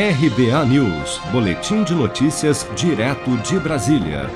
RBA News, Boletim de Notícias, direto de Brasília.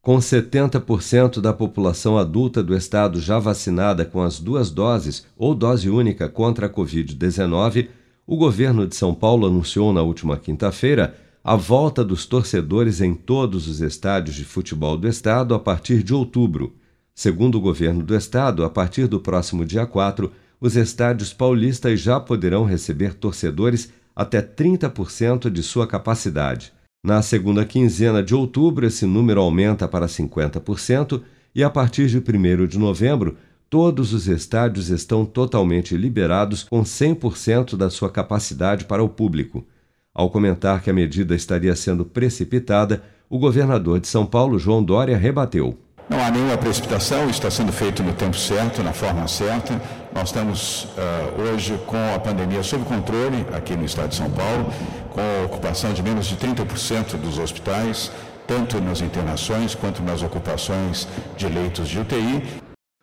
Com 70% da população adulta do estado já vacinada com as duas doses ou dose única contra a Covid-19, o governo de São Paulo anunciou na última quinta-feira a volta dos torcedores em todos os estádios de futebol do estado a partir de outubro. Segundo o governo do estado, a partir do próximo dia 4, os estádios paulistas já poderão receber torcedores até 30% de sua capacidade. Na segunda quinzena de outubro, esse número aumenta para 50% e a partir de 1 de novembro, todos os estádios estão totalmente liberados com 100% da sua capacidade para o público. Ao comentar que a medida estaria sendo precipitada, o governador de São Paulo, João Dória, rebateu. Não há nenhuma precipitação, está sendo feito no tempo certo, na forma certa. Nós estamos uh, hoje com a pandemia sob controle aqui no estado de São Paulo, com a ocupação de menos de 30% dos hospitais, tanto nas internações quanto nas ocupações de leitos de UTI.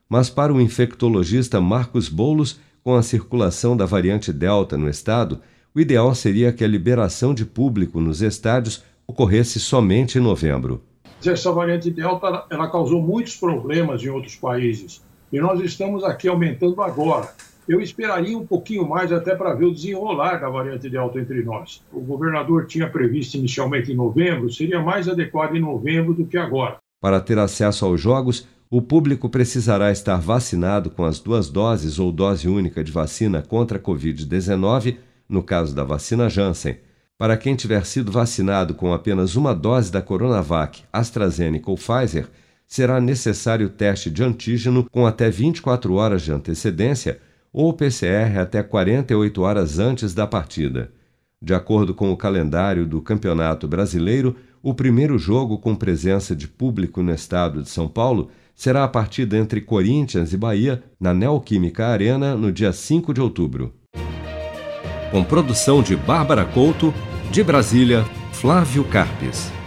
Mas para o infectologista Marcos Bolos, com a circulação da variante Delta no estado, o ideal seria que a liberação de público nos estádios ocorresse somente em novembro essa variante Delta ela causou muitos problemas em outros países e nós estamos aqui aumentando agora. Eu esperaria um pouquinho mais até para ver o desenrolar da variante Delta entre nós. O governador tinha previsto inicialmente em novembro, seria mais adequado em novembro do que agora. Para ter acesso aos jogos, o público precisará estar vacinado com as duas doses ou dose única de vacina contra a Covid-19, no caso da vacina Janssen para quem tiver sido vacinado com apenas uma dose da Coronavac, AstraZeneca ou Pfizer, será necessário teste de antígeno com até 24 horas de antecedência ou PCR até 48 horas antes da partida. De acordo com o calendário do Campeonato Brasileiro, o primeiro jogo com presença de público no estado de São Paulo será a partida entre Corinthians e Bahia na Neoquímica Arena no dia 5 de outubro. Com produção de Bárbara Couto, de Brasília, Flávio Carpes.